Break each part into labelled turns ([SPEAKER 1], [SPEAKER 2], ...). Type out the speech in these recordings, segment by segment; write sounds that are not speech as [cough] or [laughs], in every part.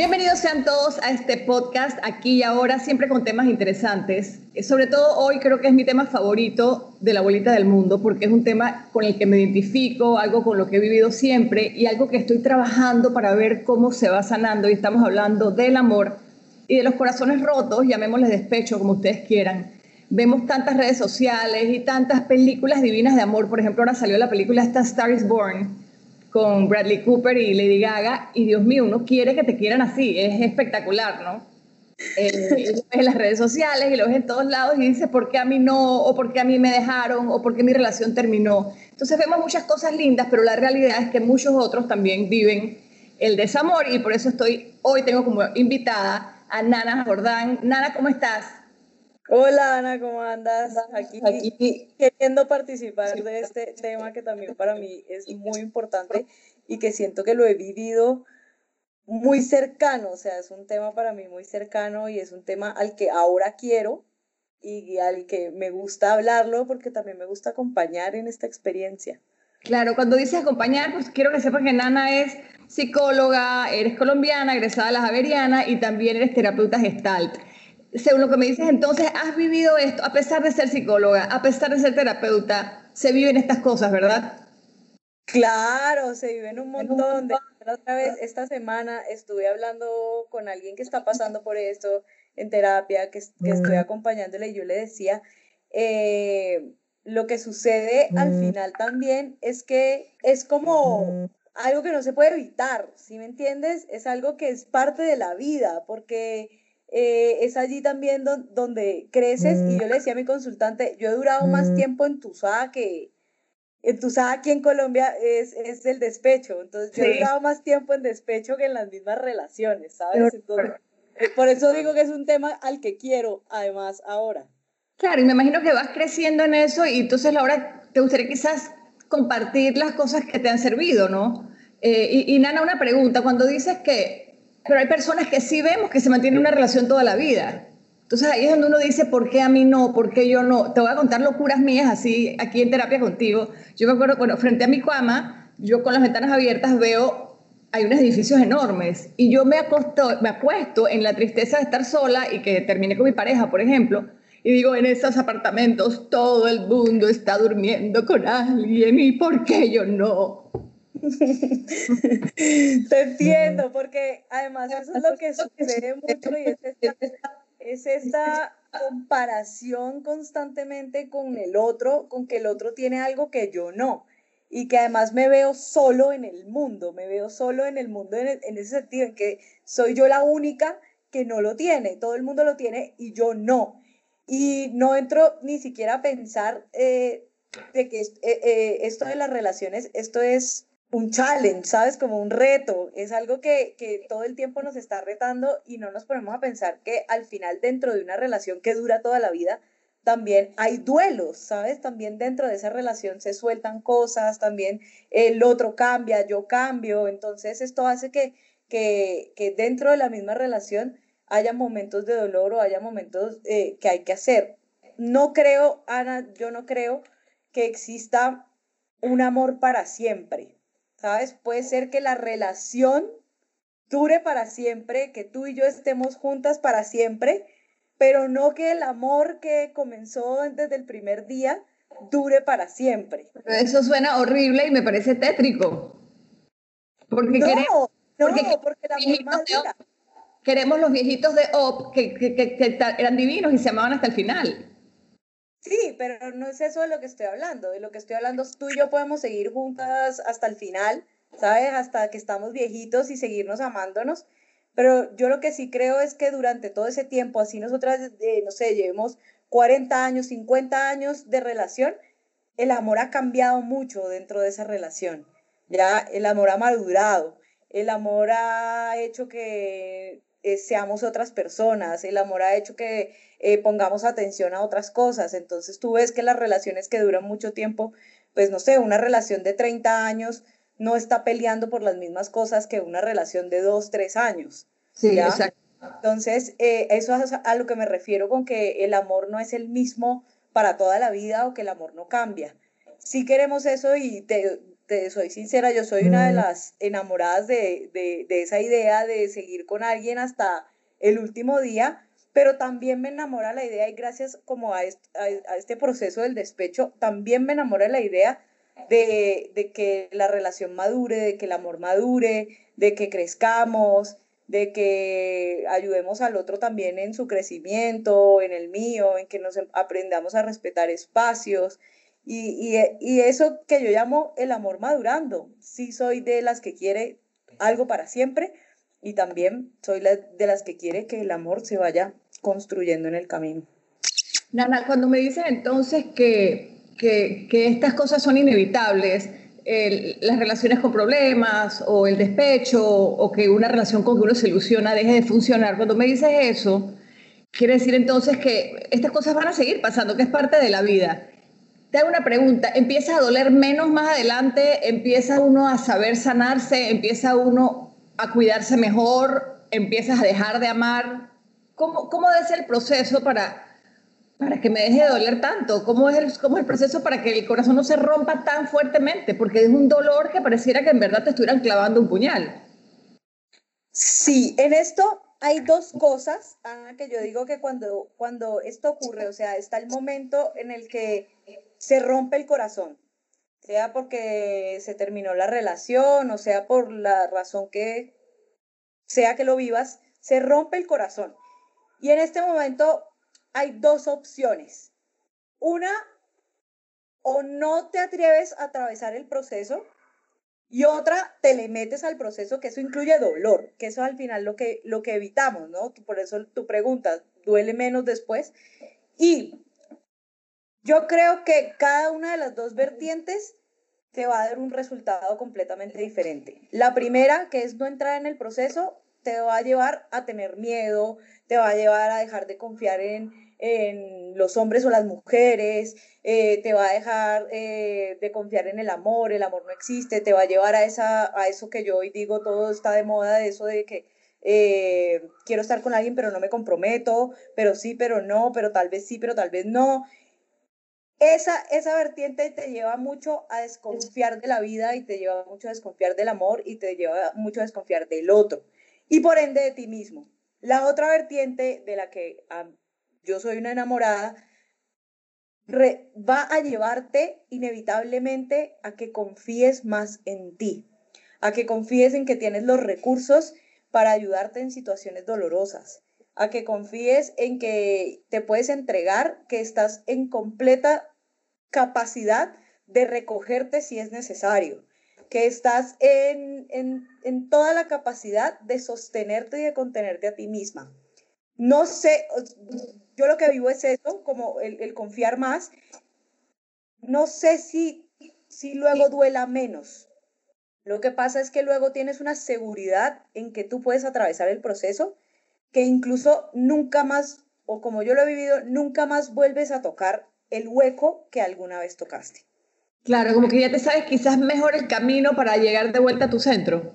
[SPEAKER 1] Bienvenidos sean todos a este podcast aquí y ahora, siempre con temas interesantes. Sobre todo hoy creo que es mi tema favorito de la abuelita del mundo, porque es un tema con el que me identifico, algo con lo que he vivido siempre y algo que estoy trabajando para ver cómo se va sanando. Y estamos hablando del amor y de los corazones rotos, llamémosles despecho, como ustedes quieran. Vemos tantas redes sociales y tantas películas divinas de amor. Por ejemplo, ahora salió la película esta Star is Born con Bradley Cooper y Lady Gaga, y Dios mío, uno quiere que te quieran así, es espectacular, ¿no? Eh, en las redes sociales y lo ves en todos lados y dices, ¿por qué a mí no? ¿O por qué a mí me dejaron? ¿O por qué mi relación terminó? Entonces vemos muchas cosas lindas, pero la realidad es que muchos otros también viven el desamor y por eso estoy, hoy tengo como invitada a Nana Jordán. Nana, ¿cómo estás?
[SPEAKER 2] Hola Ana, ¿cómo andas? Aquí, Aquí, queriendo participar de este tema que también para mí es muy importante y que siento que lo he vivido muy cercano, o sea, es un tema para mí muy cercano y es un tema al que ahora quiero y al que me gusta hablarlo porque también me gusta acompañar en esta experiencia.
[SPEAKER 1] Claro, cuando dices acompañar, pues quiero que sepan que Nana es psicóloga, eres colombiana, egresada de la Javeriana y también eres terapeuta gestalt según lo que me dices, entonces has vivido esto, a pesar de ser psicóloga, a pesar de ser terapeuta, se viven estas cosas, ¿verdad?
[SPEAKER 2] Claro, se viven un montón. De, otra vez, esta semana estuve hablando con alguien que está pasando por esto en terapia, que, estoy acompañándole y yo le decía, eh, lo que sucede al final también es que es como algo que no se puede evitar, ¿sí me entiendes? Es algo que es parte de la vida, porque eh, es allí también donde creces y yo le decía a mi consultante, yo he durado más tiempo en Tusada que en Tusada aquí en Colombia es, es el despecho, entonces yo he durado más tiempo en despecho que en las mismas relaciones, ¿sabes? Entonces, eh, por eso digo que es un tema al que quiero además ahora.
[SPEAKER 1] Claro, y me imagino que vas creciendo en eso y entonces ahora te gustaría quizás compartir las cosas que te han servido, ¿no? Eh, y, y Nana, una pregunta, cuando dices que pero hay personas que sí vemos que se mantienen una relación toda la vida. Entonces ahí es donde uno dice, ¿por qué a mí no? ¿Por qué yo no? Te voy a contar locuras mías así aquí en terapia contigo. Yo me acuerdo, bueno, frente a mi cama, yo con las ventanas abiertas veo, hay unos edificios enormes y yo me, acosto, me acuesto en la tristeza de estar sola y que termine con mi pareja, por ejemplo, y digo, en esos apartamentos todo el mundo está durmiendo con alguien y ¿por qué yo no? [laughs]
[SPEAKER 2] Te entiendo, porque además eso es lo que sucede mucho y es esta, comparación constantemente con el otro, con que el otro tiene algo que yo no. Y que además me veo solo en el mundo, me veo solo en el mundo en, ese sentido, en que soy yo la única que no lo tiene, todo el mundo lo tiene y yo no. Y no entro ni siquiera a pensar eh, de que eh, eh, esto de las relaciones, esto es un challenge, ¿sabes? Como un reto. Es algo que, que, todo el tiempo nos está retando y no nos ponemos a pensar que al final dentro de una relación que dura toda la vida, también hay duelos, ¿sabes? También dentro de esa relación se sueltan cosas, también el otro cambia, yo cambio. Entonces esto hace que, que, que dentro de la misma relación haya momentos de dolor o haya momentos eh, que hay que hacer. No creo, Ana, yo no creo que exista un amor para siempre. ¿Sabes? Puede ser que la relación dure para siempre, que tú y yo estemos juntas para siempre, pero no que el amor que comenzó desde el primer día dure para siempre.
[SPEAKER 1] Eso suena horrible y me parece tétrico. Porque no, queremos,
[SPEAKER 2] no, porque, la misma
[SPEAKER 1] queremos los viejitos de Op que, que, que, eran divinos y se amaban hasta el final.
[SPEAKER 2] Sí, pero no es eso de lo que estoy hablando. De lo que estoy hablando es tú y yo podemos seguir juntas hasta el final, ¿sabes? Hasta que estamos viejitos y seguirnos amándonos. Pero yo lo que sí creo es que durante todo ese tiempo, así nosotras, eh, no sé, llevemos 40 años, 50 años de relación, el amor ha cambiado mucho dentro de esa relación. Ya el amor ha madurado, el amor ha hecho que eh, seamos otras personas, el amor ha hecho que eh, pongamos atención a otras cosas. Entonces tú ves que las relaciones que duran mucho tiempo, pues no sé, una relación de 30 años no está peleando por las mismas cosas que una relación de dos, tres años.
[SPEAKER 1] Sí, exacto.
[SPEAKER 2] Entonces, eh, eso es a lo que me refiero con que el amor no es el mismo para toda la vida o que el amor no cambia. Si queremos eso y te, te soy sincera, yo soy una de mm. las enamoradas de, de, de, esa idea de seguir con alguien hasta el último día, pero también me enamora la idea y gracias como a este, a, este proceso del despecho, también me enamora la idea de, de que la relación madure, de que el amor madure, de que crezcamos, de que ayudemos al otro también en su crecimiento, en el mío, en que nos aprendamos a respetar espacios. Y, y, eso que yo llamo el amor madurando. Sí soy de las que quiere algo para siempre y también soy de las que quiere que el amor se vaya construyendo en el camino.
[SPEAKER 1] Nana, cuando me dicen entonces que, que, que estas cosas son inevitables, las relaciones con problemas o el despecho o que una relación con que uno se ilusiona deje de funcionar. Cuando me dices eso, quiere decir entonces que estas cosas van a seguir pasando, que es parte de la vida. Te hago una pregunta, ¿empieza a doler menos más adelante? ¿Empieza uno a saber sanarse? ¿Empieza uno a cuidarse mejor? ¿Empiezas a dejar de amar? ¿Cómo, cómo ser el proceso para, para que me deje de doler tanto? ¿Cómo es, el, ¿Cómo es el proceso para que el corazón no se rompa tan fuertemente? Porque es un dolor que pareciera que en verdad te estuvieran clavando un puñal.
[SPEAKER 2] Sí, en esto hay dos cosas, Ana, que yo digo que cuando, cuando esto ocurre, o sea, está el momento en el que se rompe el corazón, sea porque se terminó la relación, o sea por la razón que sea que lo vivas, se rompe el corazón. Y en este momento hay dos opciones. Una, o no te atreves a atravesar el proceso y otra, te le metes al proceso, que eso incluye dolor, que eso al final lo que, lo que evitamos, ¿no? Por eso tu pregunta, duele menos después. Y yo creo que cada una de las dos vertientes te va a dar un resultado completamente diferente. La primera, que es no entrar en el proceso, te va a llevar a tener miedo, te va a llevar a dejar de confiar en, los hombres o las mujeres, eh, te va a dejar eh, de confiar en el amor, el amor no existe, te va a llevar a, esa, a eso que yo hoy digo, todo está de moda, de eso de que eh, quiero estar con alguien pero no me comprometo, pero sí, pero no, pero tal vez sí, pero tal vez no. Esa, esa vertiente te lleva mucho a desconfiar de la vida y te lleva mucho a desconfiar del amor y te lleva mucho a desconfiar del otro y por ende de ti mismo. La otra vertiente de la que yo soy una enamorada va a llevarte inevitablemente a que confíes más en ti, a que confíes en que tienes los recursos para ayudarte en situaciones dolorosas, a que confíes en que te puedes entregar, que estás en completa capacidad de recogerte si es necesario, que estás en, en, toda la capacidad de sostenerte y de contenerte a ti misma. No sé, yo lo que vivo es eso, como el, confiar más. No sé si, si luego duela menos. Lo que pasa es que luego tienes una seguridad en que tú puedes atravesar el proceso que incluso nunca más, o como yo lo he vivido, nunca más vuelves a tocar el hueco que alguna vez tocaste.
[SPEAKER 1] Claro, como que ya te sabes quizás mejor el camino para llegar de vuelta a tu centro.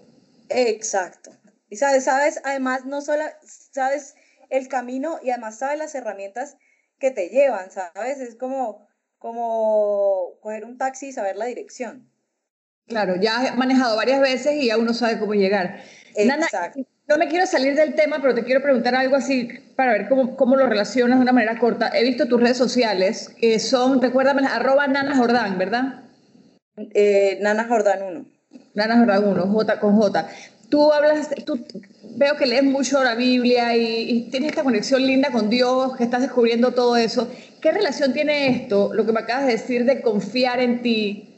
[SPEAKER 2] Exacto. Y sabes, sabes, además no solo sabes el camino y además sabes las herramientas que te llevan, ¿sabes? Es como, como coger un taxi y saber la dirección.
[SPEAKER 1] Claro, ya has manejado varias veces y ya uno sabe cómo llegar. Exacto. No me quiero salir del tema, pero te quiero preguntar algo así para ver cómo, cómo lo relacionas de una manera corta. He visto tus redes sociales, que son, recuérdame, arroba Nana Jordán, ¿verdad?
[SPEAKER 2] Eh, Nana Jordán 1.
[SPEAKER 1] Nana Jordán 1, J con J. Tú hablas, tú veo que lees mucho la Biblia y, y, tienes esta conexión linda con Dios, que estás descubriendo todo eso. ¿Qué relación tiene esto, lo que me acabas de decir, de confiar en ti,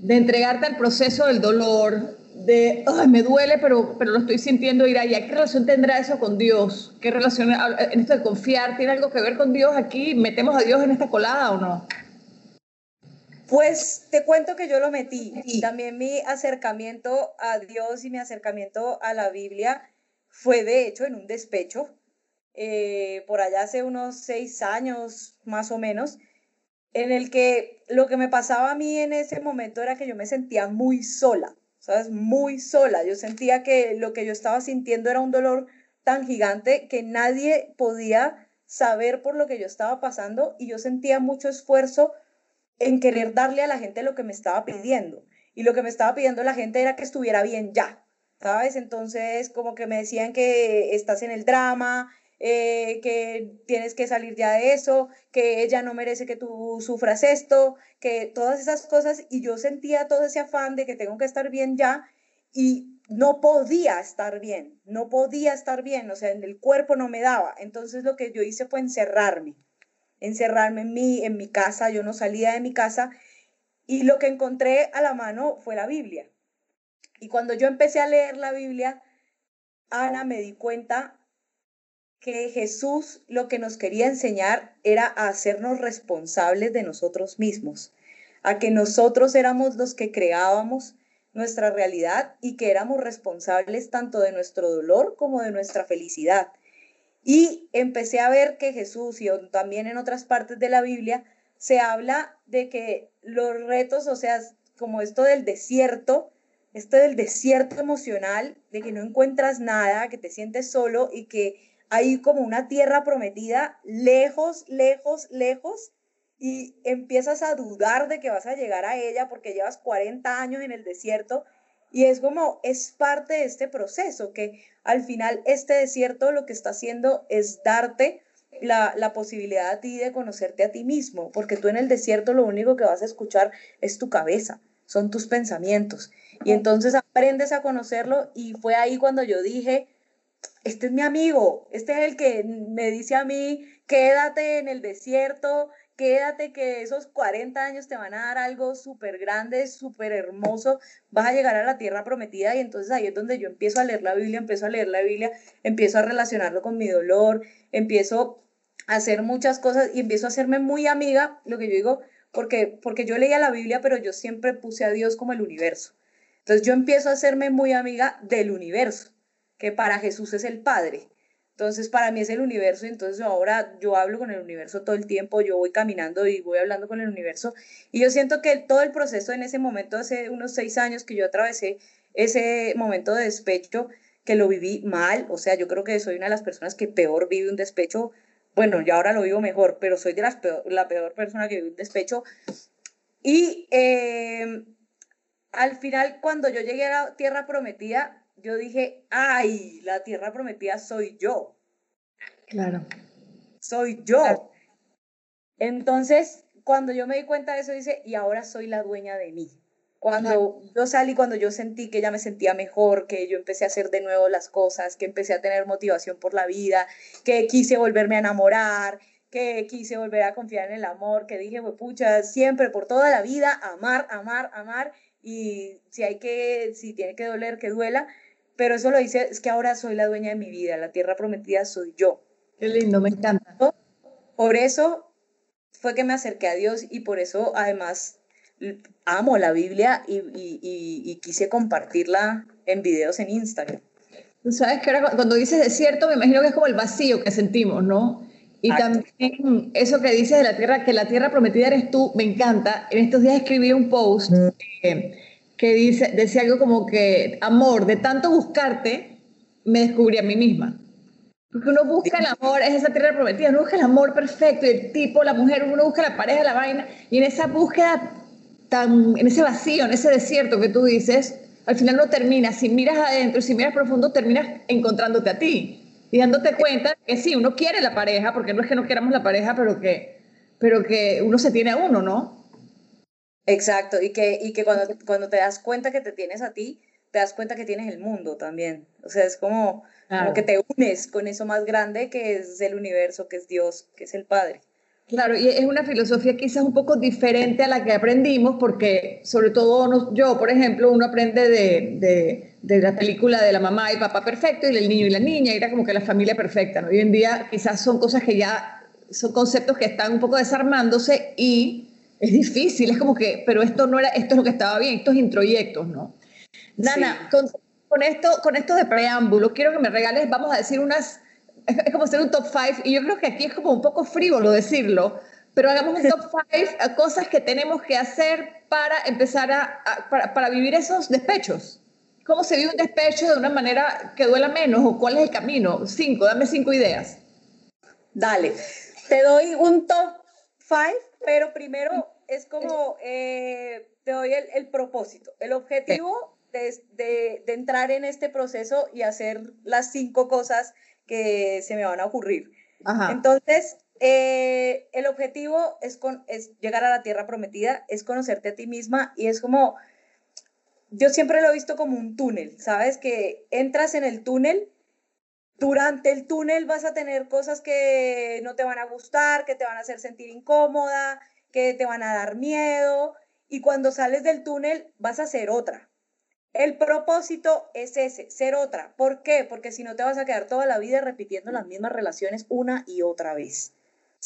[SPEAKER 1] de entregarte al proceso del dolor, de, ay, me duele, pero, pero lo estoy sintiendo ir allá. ¿Qué relación tendrá eso con Dios? ¿Qué relación en esto de confiar tiene algo que ver con Dios aquí? ¿Metemos a Dios en esta colada o no?
[SPEAKER 2] Pues te cuento que yo lo metí. Y también mi acercamiento a Dios y mi acercamiento a la Biblia fue de hecho en un despecho, eh, por allá hace unos seis años más o menos, en el que lo que me pasaba a mí en ese momento era que yo me sentía muy sola. ¿Sabes? Muy sola. Yo sentía que lo que yo estaba sintiendo era un dolor tan gigante que nadie podía saber por lo que yo estaba pasando y yo sentía mucho esfuerzo en querer darle a la gente lo que me estaba pidiendo. Y lo que me estaba pidiendo la gente era que estuviera bien ya, ¿sabes? Entonces, como que me decían que estás en el drama, eh, que tienes que salir ya de eso, que ella no merece que tú sufras esto, que todas esas cosas. Y yo sentía todo ese afán de que tengo que estar bien ya y no podía estar bien, no podía estar bien, o sea, el cuerpo no me daba. Entonces lo que yo hice fue encerrarme, encerrarme en mi, en mi casa, yo no salía de mi casa y lo que encontré a la mano fue la Biblia. Y cuando yo empecé a leer la Biblia, Ana, me di cuenta que Jesús lo que nos quería enseñar era a hacernos responsables de nosotros mismos, a que nosotros éramos los que creábamos nuestra realidad y que éramos responsables tanto de nuestro dolor como de nuestra felicidad. Y empecé a ver que Jesús y también en otras partes de la Biblia se habla de que los retos, o sea, como esto del desierto, esto del desierto emocional, de que no encuentras nada, que te sientes solo y que hay como una tierra prometida lejos, lejos, lejos, y empiezas a dudar de que vas a llegar a ella porque llevas 40 años en el desierto y es como, es parte de este proceso, que al final este desierto lo que está haciendo es darte la, la, posibilidad a ti de conocerte a ti mismo, porque tú en el desierto lo único que vas a escuchar es tu cabeza, son tus pensamientos. Y entonces aprendes a conocerlo y fue ahí cuando yo dije, este es mi amigo, este es el que me dice a mí, quédate en el desierto, quédate que esos 40 años te van a dar algo súper grande, súper hermoso, vas a llegar a la tierra prometida y entonces ahí es donde yo empiezo a leer la Biblia, empiezo a leer la Biblia, empiezo a relacionarlo con mi dolor, empiezo a hacer muchas cosas y empiezo a hacerme muy amiga, lo que yo digo, porque, porque yo leía la Biblia, pero yo siempre puse a Dios como el universo. Entonces yo empiezo a hacerme muy amiga del universo, que para Jesús es el Padre. Entonces, para mí es el universo entonces ahora yo hablo con el universo todo el tiempo, yo voy caminando y voy hablando con el universo. Y yo siento que todo el proceso en ese momento, hace unos seis años que yo atravesé ese momento de despecho, que lo viví mal, o sea, yo creo que soy una de las personas que peor vive un despecho. Bueno, ya ahora lo vivo mejor, pero soy de las la peor persona que vive un despecho. Y eh, al final, cuando yo llegué a la tierra prometida, yo dije, ay, la tierra prometida soy yo.
[SPEAKER 1] Claro.
[SPEAKER 2] Soy yo. Entonces, cuando yo me di cuenta de eso, dice, y ahora soy la dueña de mí. Cuando yo salí, cuando yo sentí que ya me sentía mejor, que yo empecé a hacer de nuevo las cosas, que empecé a tener motivación por la vida, que quise volverme a enamorar, que quise volver a confiar en el amor, que dije, pues pucha, siempre, por toda la vida, amar, amar, amar, y si hay que, si tiene que doler, que duela, pero eso lo dice, es que ahora soy la dueña de mi vida, la tierra prometida soy yo.
[SPEAKER 1] Qué lindo, me encanta.
[SPEAKER 2] Por eso fue que me acerqué a Dios y por eso además amo la Biblia y, y, quise compartirla en videos en Instagram.
[SPEAKER 1] Tú sabes que ahora cuando dices desierto, me imagino que es como el vacío que sentimos, ¿no? Y también eso que dices de la tierra, que la tierra prometida eres tú, me encanta. En estos días escribí un post eh, que dice, decía algo como que, amor, de tanto buscarte, me descubrí a mí misma. Porque uno busca el amor, es esa tierra prometida, uno busca el amor perfecto, el tipo, la mujer, uno busca la pareja, la vaina, y en esa búsqueda, tan, en ese vacío, en ese desierto que tú dices, al final no termina, si miras adentro, si miras profundo, terminas encontrándote a ti y dándote cuenta que sí, uno quiere la pareja, porque no es que no queramos la pareja, pero que, pero que uno se tiene a uno, ¿no?
[SPEAKER 2] Exacto, y que, y que cuando, cuando te das cuenta que te tienes a ti, te das cuenta que tienes el mundo también. O sea, es como, como que te unes con eso más grande que es el universo, que es Dios, que es el Padre.
[SPEAKER 1] Claro, y es una filosofía quizás un poco diferente a la que aprendimos, porque sobre todo yo, por ejemplo, uno aprende de, de, de, la película de la mamá y papá perfecto y el niño y la niña, y era como que la familia perfecta. ¿no? Hoy en día quizás son cosas que ya son conceptos que están un poco desarmándose y es difícil, es como que, pero esto no era, esto es lo que estaba bien, estos introyectos, ¿no? Nana, con, esto, con esto de preámbulo, quiero que me regales, vamos a decir unas, es, como hacer un top five, y yo creo que aquí es como un poco frívolo decirlo, pero hagamos un top [laughs] 5 a cosas que tenemos que hacer para empezar a, para, para, vivir esos despechos. ¿Cómo se vive un despecho de una manera que duela menos o cuál es el camino? Cinco, dame cinco ideas.
[SPEAKER 2] Dale, te doy un top 5, pero primero es como, eh, te doy el, el, propósito, el objetivo de, de, de, entrar en este proceso y hacer las cinco cosas que se me van a ocurrir. Ajá. Entonces, eh, el objetivo es, con, es llegar a la tierra prometida, es conocerte a ti misma y es como, yo siempre lo he visto como un túnel, ¿sabes? Que entras en el túnel, durante el túnel vas a tener cosas que no te van a gustar, que te van a hacer sentir incómoda, que te van a dar miedo y cuando sales del túnel vas a ser otra. El propósito es ese, ser otra. ¿Por qué? Porque si no te vas a quedar toda la vida repitiendo las mismas relaciones una y otra vez.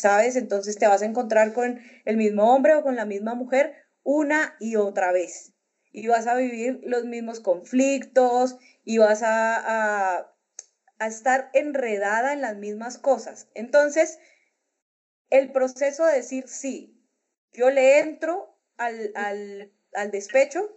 [SPEAKER 2] ¿sabes? Entonces te vas a encontrar con el mismo hombre o con la misma mujer una y otra vez. Y vas a vivir los mismos conflictos y vas a, a, a estar enredada en las mismas cosas. Entonces, el proceso de decir sí, yo le entro al, al, al despecho,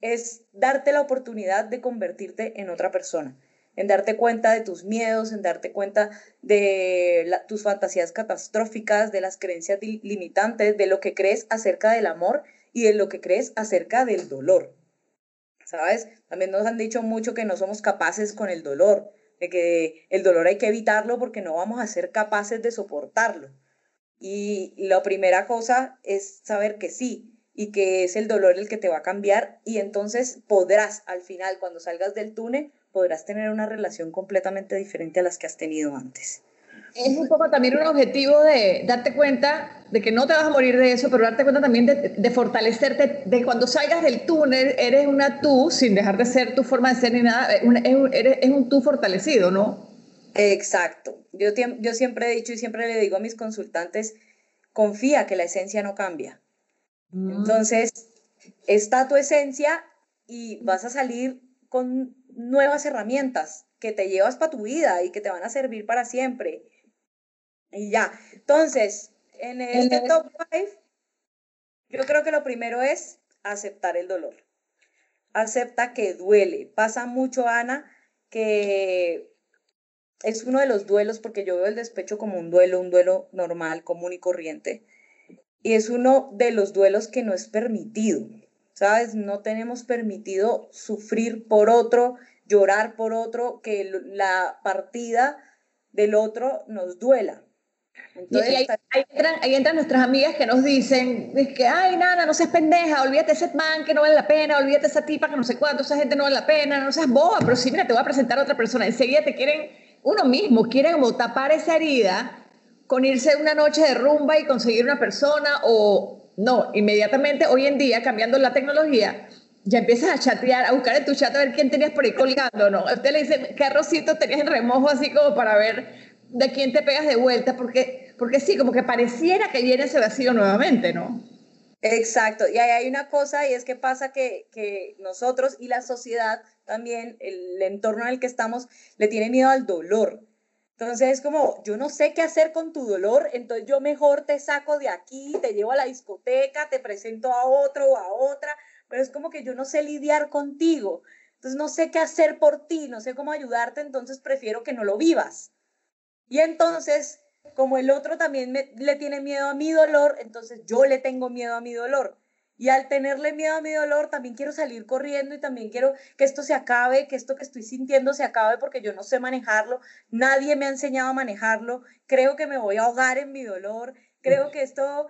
[SPEAKER 2] es darte la oportunidad de convertirte en otra persona en darte cuenta de tus miedos, en darte cuenta de tus fantasías catastróficas, de las creencias limitantes, de lo que crees acerca del amor y de lo que crees acerca del dolor. ¿Sabes? También nos han dicho mucho que no somos capaces con el dolor, que el dolor hay que evitarlo porque no vamos a ser capaces de soportarlo. Y la primera cosa es saber que sí, y que es el dolor el que te va a cambiar y entonces podrás al final, cuando salgas del túnel, podrás tener una relación completamente diferente a las que has tenido antes.
[SPEAKER 1] Es un poco también un objetivo de darte cuenta de que no te vas a morir de eso, pero darte cuenta también de, fortalecerte, de cuando salgas del túnel, eres una tú, sin dejar de ser tu forma de ser ni nada, es, un, es un tú fortalecido, ¿no?
[SPEAKER 2] Exacto. Yo, yo siempre he dicho y siempre le digo a mis consultantes, confía que la esencia no cambia. Mm. Entonces, está tu esencia y vas a salir con nuevas herramientas que te llevas para tu vida y que te van a servir para siempre. Y ya. Entonces, en este top 5, yo creo que lo primero es aceptar el dolor. Acepta que duele. Pasa mucho, Ana, que es uno de los duelos, porque yo veo el despecho como un duelo, un duelo normal, común y corriente. Y es uno de los duelos que no es permitido. ¿sabes? No tenemos permitido sufrir por otro, llorar por otro, que la partida del otro nos duela.
[SPEAKER 1] Entonces, y ahí, entran, ahí, entran, nuestras amigas que nos dicen, es que, ay, nana, no seas pendeja, olvídate ese man que no vale la pena, olvídate esa tipa que no sé cuánto, esa gente no vale la pena, no seas boba, pero sí, mira, te voy a presentar a otra persona. Enseguida te quieren, uno mismo quiere como tapar esa herida con irse una noche de rumba y conseguir una persona o no, inmediatamente hoy en día, cambiando la tecnología, ya empiezas a chatear, a buscar en tu chat a ver quién tenías por ahí colgando, ¿no? Usted le dice, ¿qué arrocito tenías en remojo así como para ver de quién te pegas de vuelta? Porque, porque sí, como que pareciera que viene ese vacío nuevamente, ¿no?
[SPEAKER 2] Exacto, y ahí hay una cosa y es que pasa que, que nosotros y la sociedad también, el entorno en el que estamos, le tiene miedo al dolor. Entonces es como, yo no sé qué hacer con tu dolor, entonces yo mejor te saco de aquí, te llevo a la discoteca, te presento a otro o a otra, pero es como que yo no sé lidiar contigo. Entonces no sé qué hacer por ti, no sé cómo ayudarte, entonces prefiero que no lo vivas. Y entonces, como el otro también le tiene miedo a mi dolor, entonces yo le tengo miedo a mi dolor. Y al tenerle miedo a mi dolor, también quiero salir corriendo y también quiero que esto se acabe, que esto que estoy sintiendo se acabe porque yo no sé manejarlo, nadie me ha enseñado a manejarlo, creo que me voy a ahogar en mi dolor, creo que esto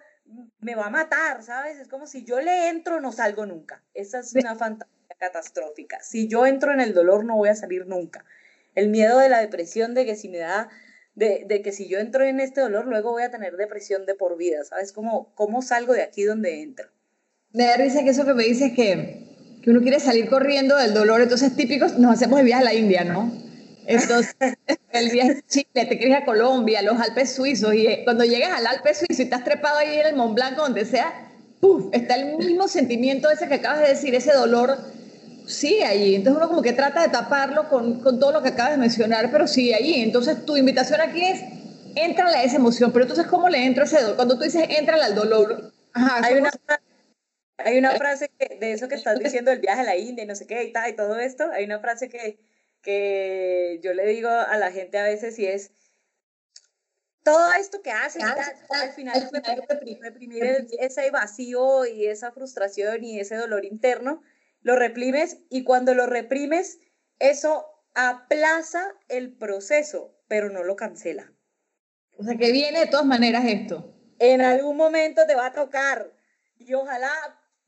[SPEAKER 2] me va a matar, ¿sabes? Es como si yo le entro, no salgo nunca. Esa es una fantasía catastrófica. Si yo entro en el dolor, no voy a salir nunca. El miedo de la depresión, de que si me da de, de, que si yo entro en este dolor, luego voy a tener depresión de por vida, ¿sabes? ¿Cómo, cómo salgo de aquí donde entro?
[SPEAKER 1] Me da risa que eso que me dices que, que uno quiere salir corriendo del dolor, entonces típicos, nos hacemos el viaje a la India, ¿no? Entonces, [laughs] el viaje a Chile, te quieres a Colombia, los Alpes suizos, y eh, cuando llegas al Alpe suizo y estás trepado ahí en el Mont Blanc, donde sea, ¡puf! está el mismo sentimiento ese que acabas de decir, ese dolor sigue allí. Entonces uno como que trata de taparlo con, con todo lo que acabas de mencionar, pero sigue allí. Entonces tu invitación aquí es entra a esa emoción, pero entonces, ¿cómo le entro a ese dolor? Cuando tú dices, entra al dolor,
[SPEAKER 2] hay, una, hay una frase de eso que estás diciendo, el viaje a la India y no sé qué y tal, y todo esto, hay una frase que, que yo le digo a la gente a veces y es, todo esto que haces al final, reprimir, reprimir ese vacío y esa frustración y ese dolor interno, lo reprimes y cuando lo reprimes, eso aplaza el proceso, pero no lo cancela.
[SPEAKER 1] O sea, que viene de todas maneras esto.
[SPEAKER 2] En algún momento te va a tocar y ojalá,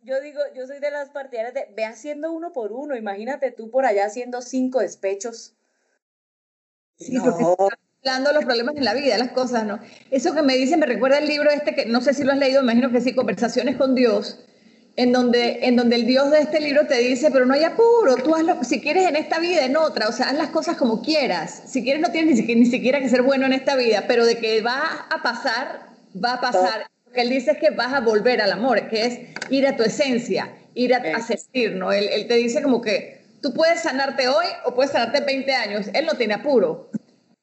[SPEAKER 2] yo digo, yo soy de las partidarias de, ve haciendo uno por uno, imagínate tú por allá haciendo cinco despechos.
[SPEAKER 1] Sí, no hablando de los problemas en la vida, las cosas, ¿no? Eso que me dicen me recuerda el libro este que no sé si lo has leído, imagino que sí, Conversaciones con Dios, en donde, en donde el Dios de este libro te dice, pero no hay apuro, tú hazlo, si quieres en esta vida, en otra, o sea, haz las cosas como quieras. Si quieres no tienes ni, ni siquiera que ser bueno en esta vida, pero de que va a pasar, va a pasar. Lo que él dice es que vas a volver al amor, que es ir a tu esencia, ir a, a sentir, ¿no? Él, él te dice como que tú puedes sanarte hoy o puedes sanarte en 20 años. Él no tiene apuro.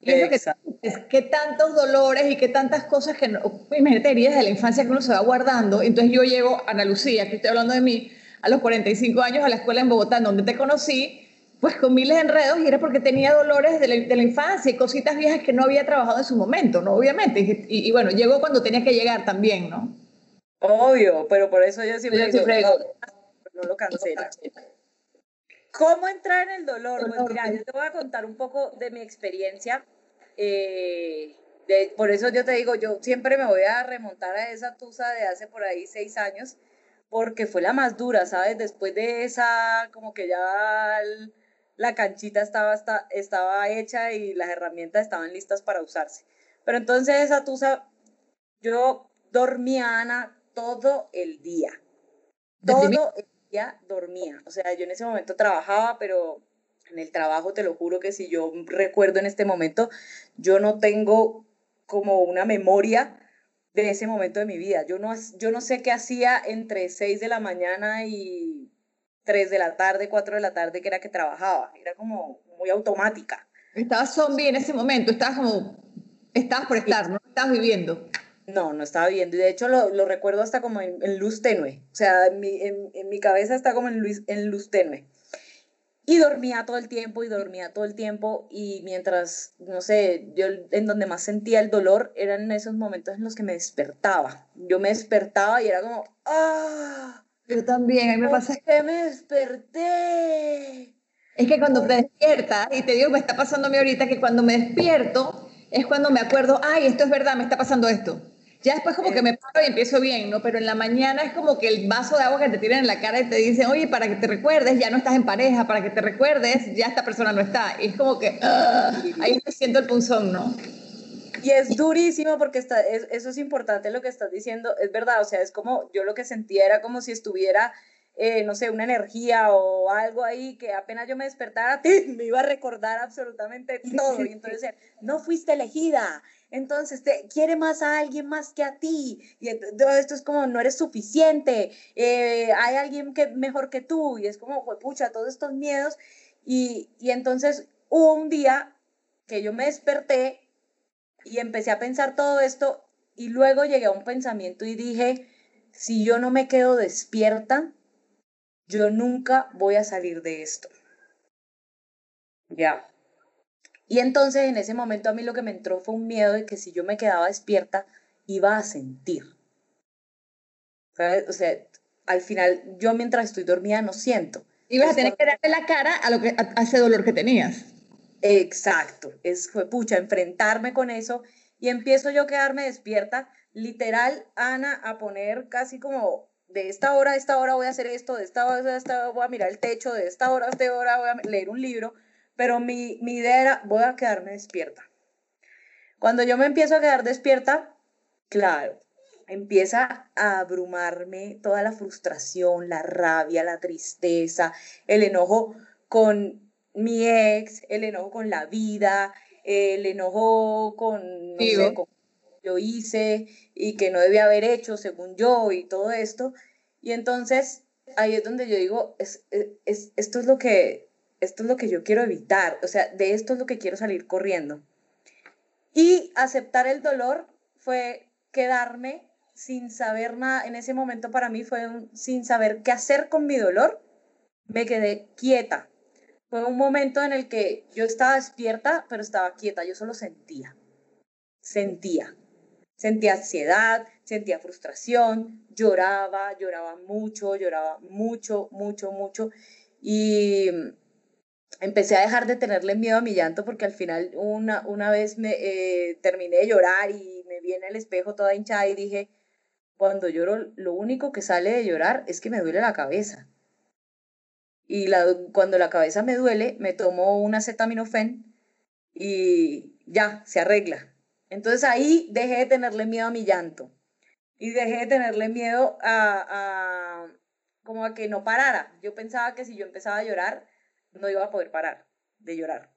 [SPEAKER 1] Y es que, tantos dolores y que tantas cosas que, no, imagínate, heridas de la infancia que uno se va guardando. Entonces yo llego, Ana Lucía, que estoy hablando de mí, a los 45 años a la escuela en Bogotá, donde te conocí, pues con miles de enredos y era porque tenía dolores de la, de la, infancia y cositas viejas que no había trabajado en su momento, ¿no? Obviamente. Y, bueno, llegó cuando tenía que llegar también, ¿no?
[SPEAKER 2] Obvio, pero por eso yo siempre, digo, no, lo cancela. ¿Cómo entrar en el dolor? Pues mira, yo te voy a contar un poco de mi experiencia eh, por eso yo te digo, yo siempre me voy a remontar a esa tusa de hace por ahí seis años, porque fue la más dura, ¿sabes? Después de esa, como que ya la canchita estaba, estaba hecha y las herramientas estaban listas para usarse. Pero entonces esa tusa, yo dormía, Ana, todo el día. Todo el día dormía. O sea, yo en ese momento trabajaba, pero en el trabajo, te lo juro que si yo recuerdo en este momento, yo no tengo como una memoria de ese momento de mi vida. Yo no, yo no sé qué hacía entre 6 de la mañana y 3 de la tarde, 4 de la tarde, que era que trabajaba. Era como muy automática.
[SPEAKER 1] Estabas zombie en ese momento, estabas como, estabas por estar, no estabas viviendo.
[SPEAKER 2] No, no estaba viviendo. Y de hecho lo, lo recuerdo hasta como en, luz tenue. O sea, en mi, en, en mi cabeza está como en luz, en luz tenue. Y dormía todo el tiempo y dormía todo el tiempo y mientras, no sé, yo en donde más sentía el dolor eran en esos momentos en los que me despertaba. Yo me despertaba y era como, ¡ah!
[SPEAKER 1] Yo también, a mí me pasa
[SPEAKER 2] que me desperté.
[SPEAKER 1] Es que cuando te despiertas, y te digo, me está pasando a mí ahorita, que cuando me despierto es cuando me acuerdo, ay, esto es verdad, me está pasando esto. Ya después como que me paro y empiezo bien, ¿no? Pero en la mañana es como que el vaso de agua que te tiran en la cara y te dicen, oye, para que te recuerdes, ya no estás en pareja, para que te recuerdes, ya esta persona no está. Y es como que, ah, ahí me siento el punzón, ¿no?
[SPEAKER 2] Y es durísimo porque está, eso es importante lo que estás diciendo, es verdad, o sea, es como, yo lo que sentía era como si estuviera, eh, no sé, una energía o algo ahí que apenas yo me despertara, [laughs] me iba a recordar absolutamente todo. Y entonces, [laughs] no fuiste elegida, entonces te quiere más a alguien más que a ti, y todo esto es como, no eres suficiente, eh, hay alguien que mejor que tú, y es como, pucha, todos estos miedos, y, y entonces un día que yo me desperté y empecé a pensar todo esto, y luego llegué a un pensamiento y dije, si yo no me quedo despierta, yo nunca voy a salir de esto. Ya. Y entonces en ese momento a mí lo que me entró fue un miedo de que si yo me quedaba despierta iba a sentir. O sea, al final yo mientras estoy dormida no siento.
[SPEAKER 1] Ibas a tener que darle la cara a, lo que, a, ese dolor que tenías.
[SPEAKER 2] Exacto, es, fue pucha, enfrentarme con eso y empiezo yo a quedarme despierta, literal, Ana, a poner casi como de esta hora a esta hora voy a hacer esto, de esta hora a esta hora voy a mirar el techo, de esta hora a esta hora voy a leer un libro, pero mi, mi idea era, voy a quedarme despierta. Cuando yo me empiezo a quedar despierta, claro, empieza a abrumarme toda la frustración, la rabia, la tristeza, el enojo con mi ex, el enojo con la vida, el enojo con, no sé, con yo hice y que no debía haber hecho según yo y todo esto. Y entonces ahí es donde yo digo, es, es, esto es lo que esto es lo que yo quiero evitar, o sea, de esto es lo que quiero salir corriendo. Y aceptar el dolor fue quedarme sin saber nada. En ese momento para mí fue sin saber qué hacer con mi dolor. Me quedé quieta. Fue un momento en el que yo estaba despierta, pero estaba quieta. Yo solo sentía. Sentía. Sentía ansiedad, sentía frustración, lloraba, lloraba mucho, lloraba mucho, mucho, mucho. Y empecé a dejar de tenerle miedo a mi llanto porque al final una, una vez me eh, terminé de llorar y me vi en el espejo toda hinchada y dije, cuando lloro, lo único que sale de llorar es que me duele la cabeza. Y la, cuando la cabeza me duele, me tomo una acetaminofén y ya, se arregla. Entonces ahí dejé de tenerle miedo a mi llanto y dejé de tenerle miedo a, a como a que no parara. Yo pensaba que si yo empezaba a llorar, no iba a poder parar de llorar.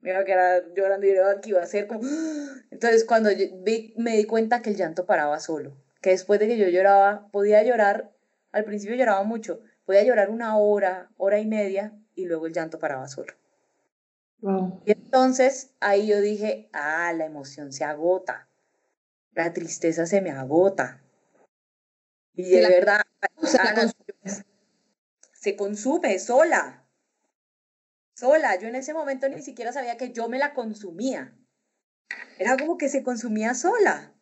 [SPEAKER 2] Me iba a quedar llorando y llorando, que iba a ser como... [gasps] Entonces cuando vi, me di cuenta que el llanto paraba solo, que después de que yo lloraba, podía llorar, al principio lloraba mucho, podía llorar una hora, hora y media, y luego el llanto paraba solo. Y entonces ahí yo dije, ah, la emoción se agota, la tristeza se me agota. Y de verdad, se consume sola sola. Yo en ese momento ni siquiera sabía que yo me la consumía. Era como que se consumía sola.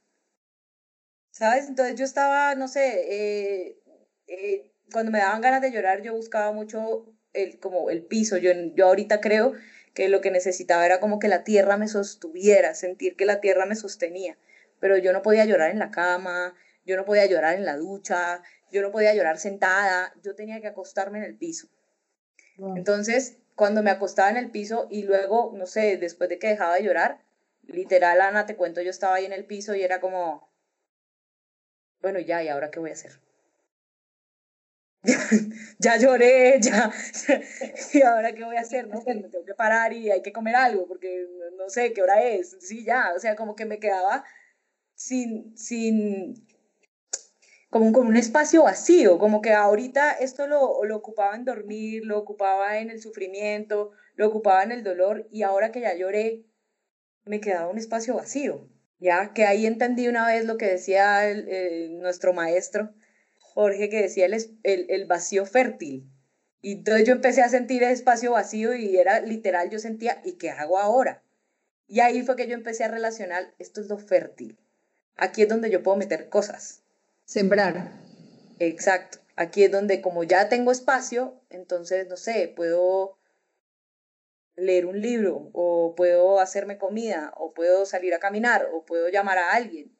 [SPEAKER 2] ¿Sabes? Entonces yo estaba, no sé, eh, eh, cuando me daban ganas de llorar, yo buscaba mucho el, como el piso. Yo, yo ahorita creo que lo que necesitaba era como que la tierra me sostuviera, sentir que la tierra me sostenía. Pero yo no podía llorar en la cama, yo no podía llorar en la ducha, yo no podía llorar sentada, yo tenía que acostarme en el piso. Entonces, cuando me acostaba en el piso y luego, no sé, después de que dejaba de llorar, literal, Ana, te cuento, yo estaba ahí en el piso y era como, bueno, ya, ¿y ahora qué voy a hacer? [laughs] ya lloré, ya, [laughs] y ahora qué voy a hacer, ¿no? Pues me tengo que parar y hay que comer algo, porque no sé qué hora es, sí, ya, o sea, como que me quedaba sin, sin, como como un espacio vacío, como que ahorita esto lo, lo ocupaba en dormir, lo ocupaba en el sufrimiento, lo ocupaba en el dolor y ahora que ya lloré, me quedaba un espacio vacío. Ya que ahí entendí una vez lo que decía nuestro maestro Jorge, que decía el, el, el vacío fértil. Y entonces yo empecé a sentir el espacio vacío y era literal, yo sentía, ¿y qué hago ahora? Y ahí fue que yo empecé a relacionar, esto es lo fértil. Aquí es donde yo puedo meter cosas.
[SPEAKER 1] Sembrar.
[SPEAKER 2] Exacto. Aquí es donde como ya tengo espacio, entonces, no sé, puedo leer un libro o puedo hacerme comida o puedo salir a caminar o puedo llamar a alguien.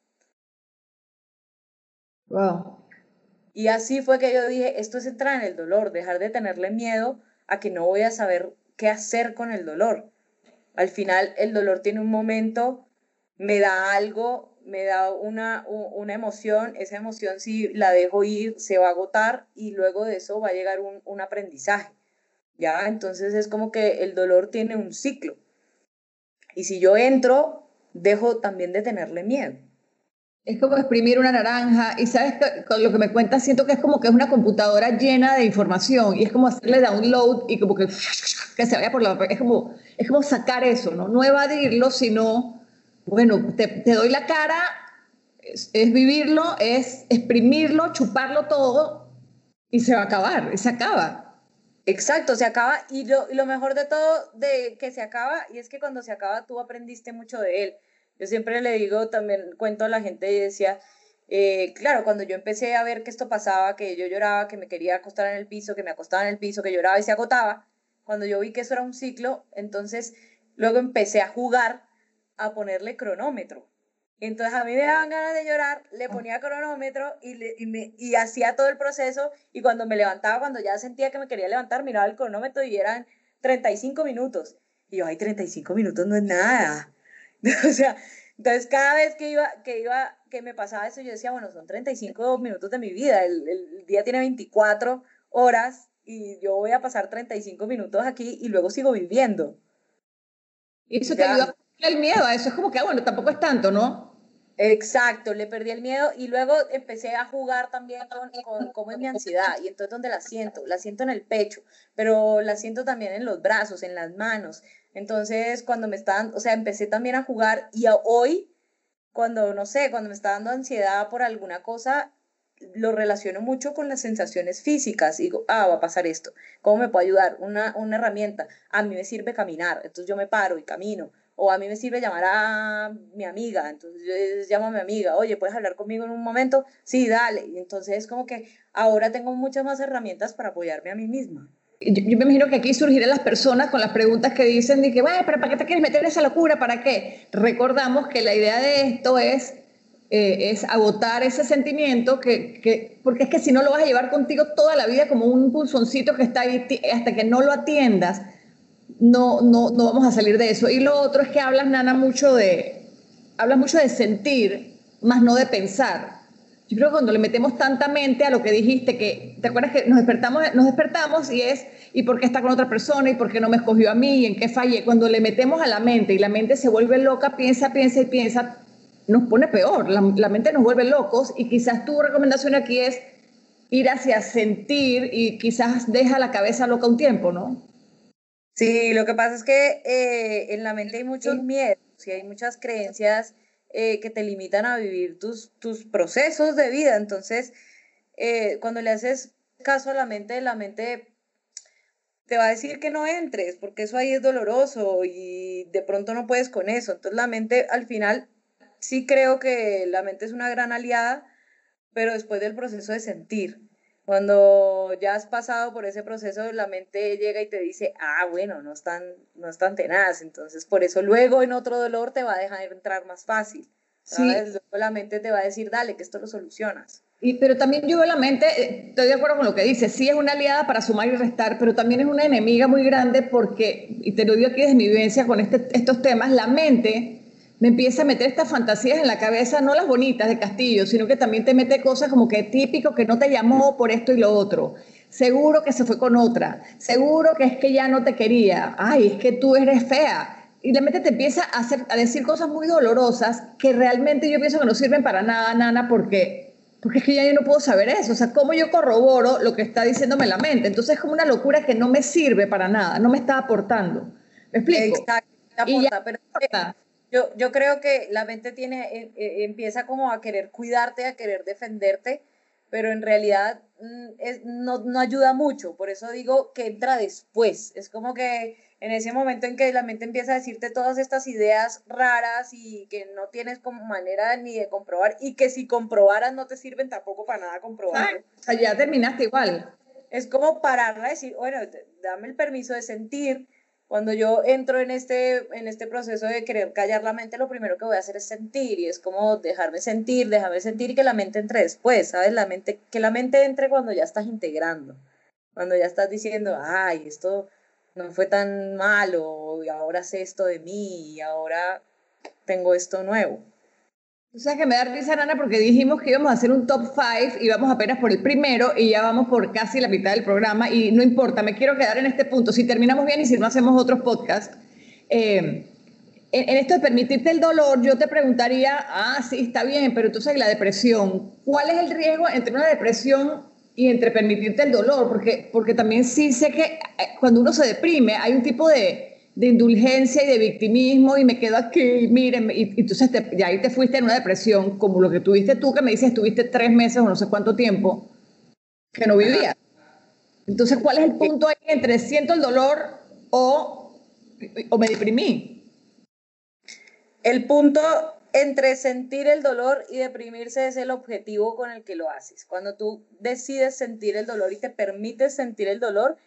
[SPEAKER 1] Wow.
[SPEAKER 2] Y así fue que yo dije, esto es entrar en el dolor, dejar de tenerle miedo a que no voy a saber qué hacer con el dolor. Al final el dolor tiene un momento, me da algo, me da una, una emoción, esa emoción si la dejo ir se va a agotar y luego de eso va a llegar un, un aprendizaje. ¿Ya? Entonces es como que el dolor tiene un ciclo. Y si yo entro, dejo también de tenerle miedo.
[SPEAKER 1] Es como exprimir una naranja y sabes que con lo que me cuentas siento que es como que es una computadora llena de información y es como hacerle download y como que, que se vaya por la... Es como, es como sacar eso, ¿no? No evadirlo, sino bueno, te, doy la cara, es, vivirlo, es exprimirlo, chuparlo todo y se va a acabar, y se acaba.
[SPEAKER 2] Exacto, se acaba y lo, lo, mejor de todo de que se acaba y es que cuando se acaba tú aprendiste mucho de él. Yo siempre le digo, también cuento a la gente y decía, eh, claro, cuando yo empecé a ver que esto pasaba, que yo lloraba, que me quería acostar en el piso, que me acostaba en el piso, que lloraba y se agotaba, cuando yo vi que eso era un ciclo, entonces luego empecé a jugar a ponerle cronómetro. Entonces a mí me daban ganas de llorar, le ponía cronómetro y, y, me, y hacía todo el proceso y cuando me levantaba, cuando ya sentía que me quería levantar, miraba el cronómetro y eran 35 minutos. Y yo, ay, 35 minutos no es nada. [laughs] o sea, entonces cada vez que iba, que iba, que me pasaba eso, yo decía, bueno, son 35 minutos de mi vida, el, el día tiene 24 horas y yo voy a pasar 35 minutos aquí y luego sigo viviendo.
[SPEAKER 1] Eso te ayuda el miedo a eso. Es como que, ah, bueno, tampoco es tanto, ¿no?
[SPEAKER 2] Exacto, le perdí el miedo y luego empecé a jugar también con, cómo es mi ansiedad y entonces donde la siento, la siento en el pecho, pero la siento también en los brazos, en las manos. Entonces cuando me estaban, o sea, empecé también a jugar y hoy, cuando, no sé, cuando me está dando ansiedad por alguna cosa, lo relaciono mucho con las sensaciones físicas. Y digo, ah, va a pasar esto. ¿Cómo me puede ayudar? Una, una herramienta. A mí me sirve caminar, entonces yo me paro y camino o a mí me sirve llamar a mi amiga, entonces llamo a mi amiga, oye, ¿puedes hablar conmigo en un momento? Sí, dale. Entonces es como que ahora tengo muchas más herramientas para apoyarme a mí misma.
[SPEAKER 1] Yo, me imagino que aquí surgirán las personas con las preguntas que dicen de que, bueno, pero ¿para qué te quieres meter en esa locura? ¿Para qué? Recordamos que la idea de esto es, eh, es agotar ese sentimiento, que, que, porque es que si no lo vas a llevar contigo toda la vida como un pulsoncito que está ahí hasta que no lo atiendas no, no, no vamos a salir de eso. Y lo otro es que hablas, Nana, mucho de, hablas mucho de sentir, más no de pensar. Yo creo que cuando le metemos tanta mente a lo que dijiste, que te acuerdas que nos despertamos, nos despertamos y es, ¿y por qué está con otra persona? ¿Y por qué no me escogió a mí? ¿Y en qué fallé? Cuando le metemos a la mente y la mente se vuelve loca, piensa, piensa y piensa, nos pone peor. La, la mente nos vuelve locos y quizás tu recomendación aquí es ir hacia sentir y quizás deja la cabeza loca un tiempo, ¿no?
[SPEAKER 2] Sí, lo que pasa es que eh, en la mente hay muchos miedos y hay muchas creencias eh, que te limitan a vivir tus, tus procesos de vida. Entonces, eh, cuando le haces caso a la mente, la mente te va a decir que no entres, porque eso ahí es doloroso y de pronto no puedes con eso. Entonces, la mente al final, sí creo que la mente es una gran aliada, pero después del proceso de sentir. Cuando ya has pasado por ese proceso, la mente llega y te dice, ah, bueno, no están, no están tenaz. Entonces, por eso luego en otro dolor te va a dejar entrar más fácil. ¿sabes? Luego la mente te va a decir, dale, que esto lo solucionas.
[SPEAKER 1] Y, pero también yo veo la mente, eh, estoy de acuerdo con lo que dices, sí es una aliada para sumar y restar, pero también es una enemiga muy grande porque, y te lo digo aquí desde mi vivencia con este, estos temas, la mente me empieza a meter estas fantasías en la cabeza, no las bonitas de Castillo, sino que también te mete cosas como que típico que no te llamó por esto y lo otro. Seguro que se fue con otra. Seguro que es que ya no te quería. Ay, es que tú eres fea. Y la mente te empieza a, hacer, a decir cosas muy dolorosas que realmente yo pienso que no sirven para nada, Nana, porque, porque es que ya yo no puedo saber eso. O sea, ¿cómo yo corroboro lo que está diciéndome la mente? Entonces es como una locura que no me sirve para nada, no me está aportando. ¿Me explico?
[SPEAKER 2] Exacto, aporta, pero yo, yo creo que la mente tiene, eh, eh, empieza como a querer cuidarte, a querer defenderte, pero en realidad mm, no, no, ayuda mucho. Por eso digo que entra después. Es como que en ese momento en que la mente empieza a decirte todas estas ideas raras y que no tienes como manera ni de comprobar y que si comprobaras no te sirven tampoco para nada comprobar.
[SPEAKER 1] o sea, ya terminaste igual.
[SPEAKER 2] Es como pararla y decir, bueno, dame el permiso de sentir, cuando yo entro en este, en este proceso de querer callar la mente, lo primero que voy a hacer es sentir y es como dejarme sentir, dejarme sentir y que la mente entre después, ¿sabes? La mente, que la mente entre cuando ya estás integrando, cuando ya estás diciendo, ay, esto no fue tan malo y ahora sé esto de mí y ahora tengo esto nuevo.
[SPEAKER 1] O sea que me da risa, Nana, porque dijimos que íbamos a hacer un top 5 y vamos apenas por el primero y ya vamos por casi la mitad del programa y no importa, me quiero quedar en este punto. Si terminamos bien y si no hacemos otros podcasts, eh, en, esto de permitirte el dolor, yo te preguntaría, ah, sí, está bien, pero tú sabes la depresión, ¿cuál es el riesgo entre una depresión y entre permitirte el dolor? Porque, porque también sí sé que eh, cuando uno se deprime hay un tipo de de indulgencia y de victimismo y me quedo aquí, miren, y, entonces ya ahí te fuiste en una depresión, como lo que tuviste tú, que me dices, estuviste tres meses o no sé cuánto tiempo, que no vivías. Entonces, ¿cuál es el punto ahí entre siento el dolor o, o me deprimí?
[SPEAKER 2] El punto entre sentir el dolor y deprimirse es el objetivo con el que lo haces. Cuando tú decides sentir el dolor y te permites sentir el dolor,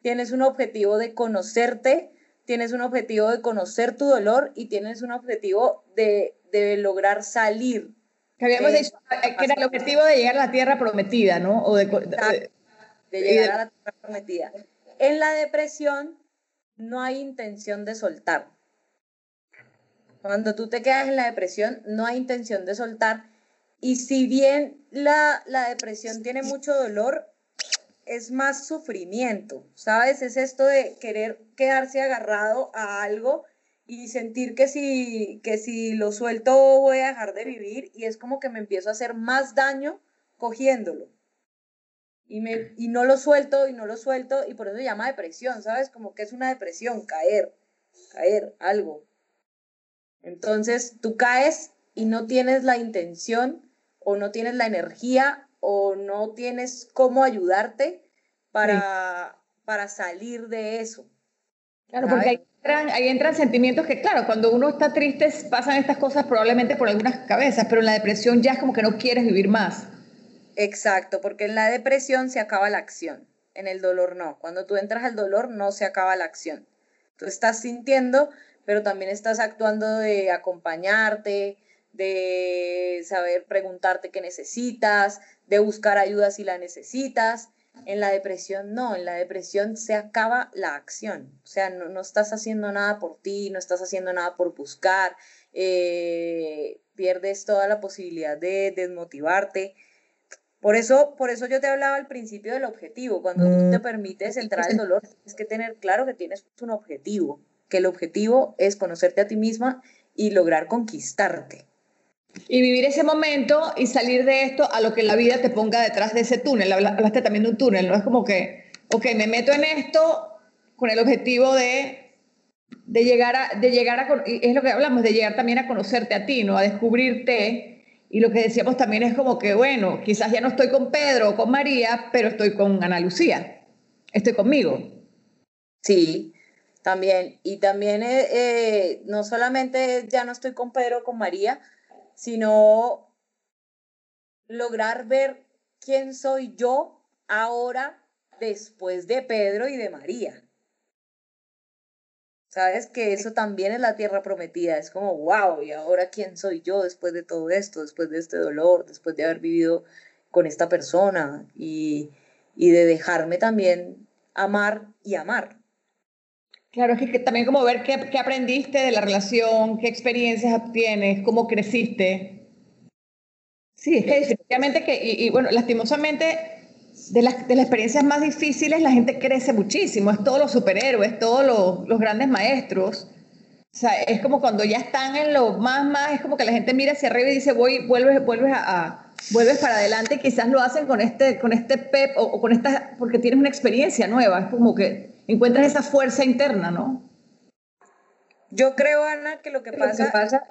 [SPEAKER 2] tienes un objetivo de conocerte, tienes un objetivo de conocer tu dolor y tienes un objetivo de, lograr salir.
[SPEAKER 1] Que habíamos dicho que era el objetivo de llegar a la tierra prometida, ¿no? O de,
[SPEAKER 2] de, llegar a la tierra prometida. En la depresión no hay intención de soltar. Cuando tú te quedas en la depresión, no hay intención de soltar. Y si bien la, la depresión tiene mucho dolor, es más sufrimiento, ¿sabes? Es esto de querer quedarse agarrado a algo y sentir que si, que si lo suelto voy a dejar de vivir y es como que me empiezo a hacer más daño cogiéndolo. Y, me, y no lo suelto y no lo suelto y por eso se llama depresión, ¿sabes? Como que es una depresión, caer, caer, algo. Entonces tú caes y no tienes la intención o no tienes la energía o no tienes cómo ayudarte para, para salir de eso.
[SPEAKER 1] Claro, porque ahí entran, ahí entran sentimientos que, claro, cuando uno está triste pasan estas cosas probablemente por algunas cabezas, pero en la depresión ya es como que no quieres vivir más.
[SPEAKER 2] Exacto, porque en la depresión se acaba la acción, en el dolor no. Cuando tú entras al dolor no se acaba la acción. Tú estás sintiendo, pero también estás actuando de acompañarte, de saber preguntarte qué necesitas, de buscar ayuda si la necesitas. En la depresión no, en la depresión se acaba la acción, o sea, no, estás haciendo nada por ti, no estás haciendo nada por buscar, eh, pierdes toda la posibilidad de desmotivarte. Por eso, por eso yo te hablaba al principio del objetivo, cuando tú te permites entrar al dolor, tienes que tener claro que tienes un objetivo, que el objetivo es conocerte a ti misma y lograr conquistarte.
[SPEAKER 1] Y vivir ese momento y salir de esto a lo que la vida te ponga detrás de ese túnel. Hablaste también de un túnel, ¿no? Es como que, ok, me meto en esto con el objetivo de, de llegar a, de llegar a, es lo que hablamos, de llegar también a conocerte a ti, ¿no? A descubrirte. Y lo que decíamos también es como que, bueno, quizás ya no estoy con Pedro o con María, pero estoy con Ana Lucía. Estoy conmigo.
[SPEAKER 2] Sí, también. Y también, eh, eh, no solamente ya no estoy con Pedro o con María, sino lograr ver quién soy yo ahora después de Pedro y de María. Sabes que eso también es la tierra prometida, es como, wow, ¿y ahora quién soy yo después de todo esto, después de este dolor, después de haber vivido con esta persona y, y de dejarme también amar y amar?
[SPEAKER 1] Claro, es que, también como ver qué, aprendiste de la relación, qué experiencias obtienes, cómo creciste. Sí, es que definitivamente que, y, bueno, lastimosamente, de las, de las experiencias más difíciles la gente crece muchísimo, es todos los superhéroes, todos los, los grandes maestros. O sea, es como cuando ya están en lo más, más, es como que la gente mira hacia arriba y dice, voy, vuelves, vuelves a, vuelves para adelante, quizás lo hacen con este, con este pep o, o, con esta, porque tienes una experiencia nueva, es como que encuentras esa fuerza interna, ¿no?
[SPEAKER 2] Yo creo, Ana, que lo que pasa, pasa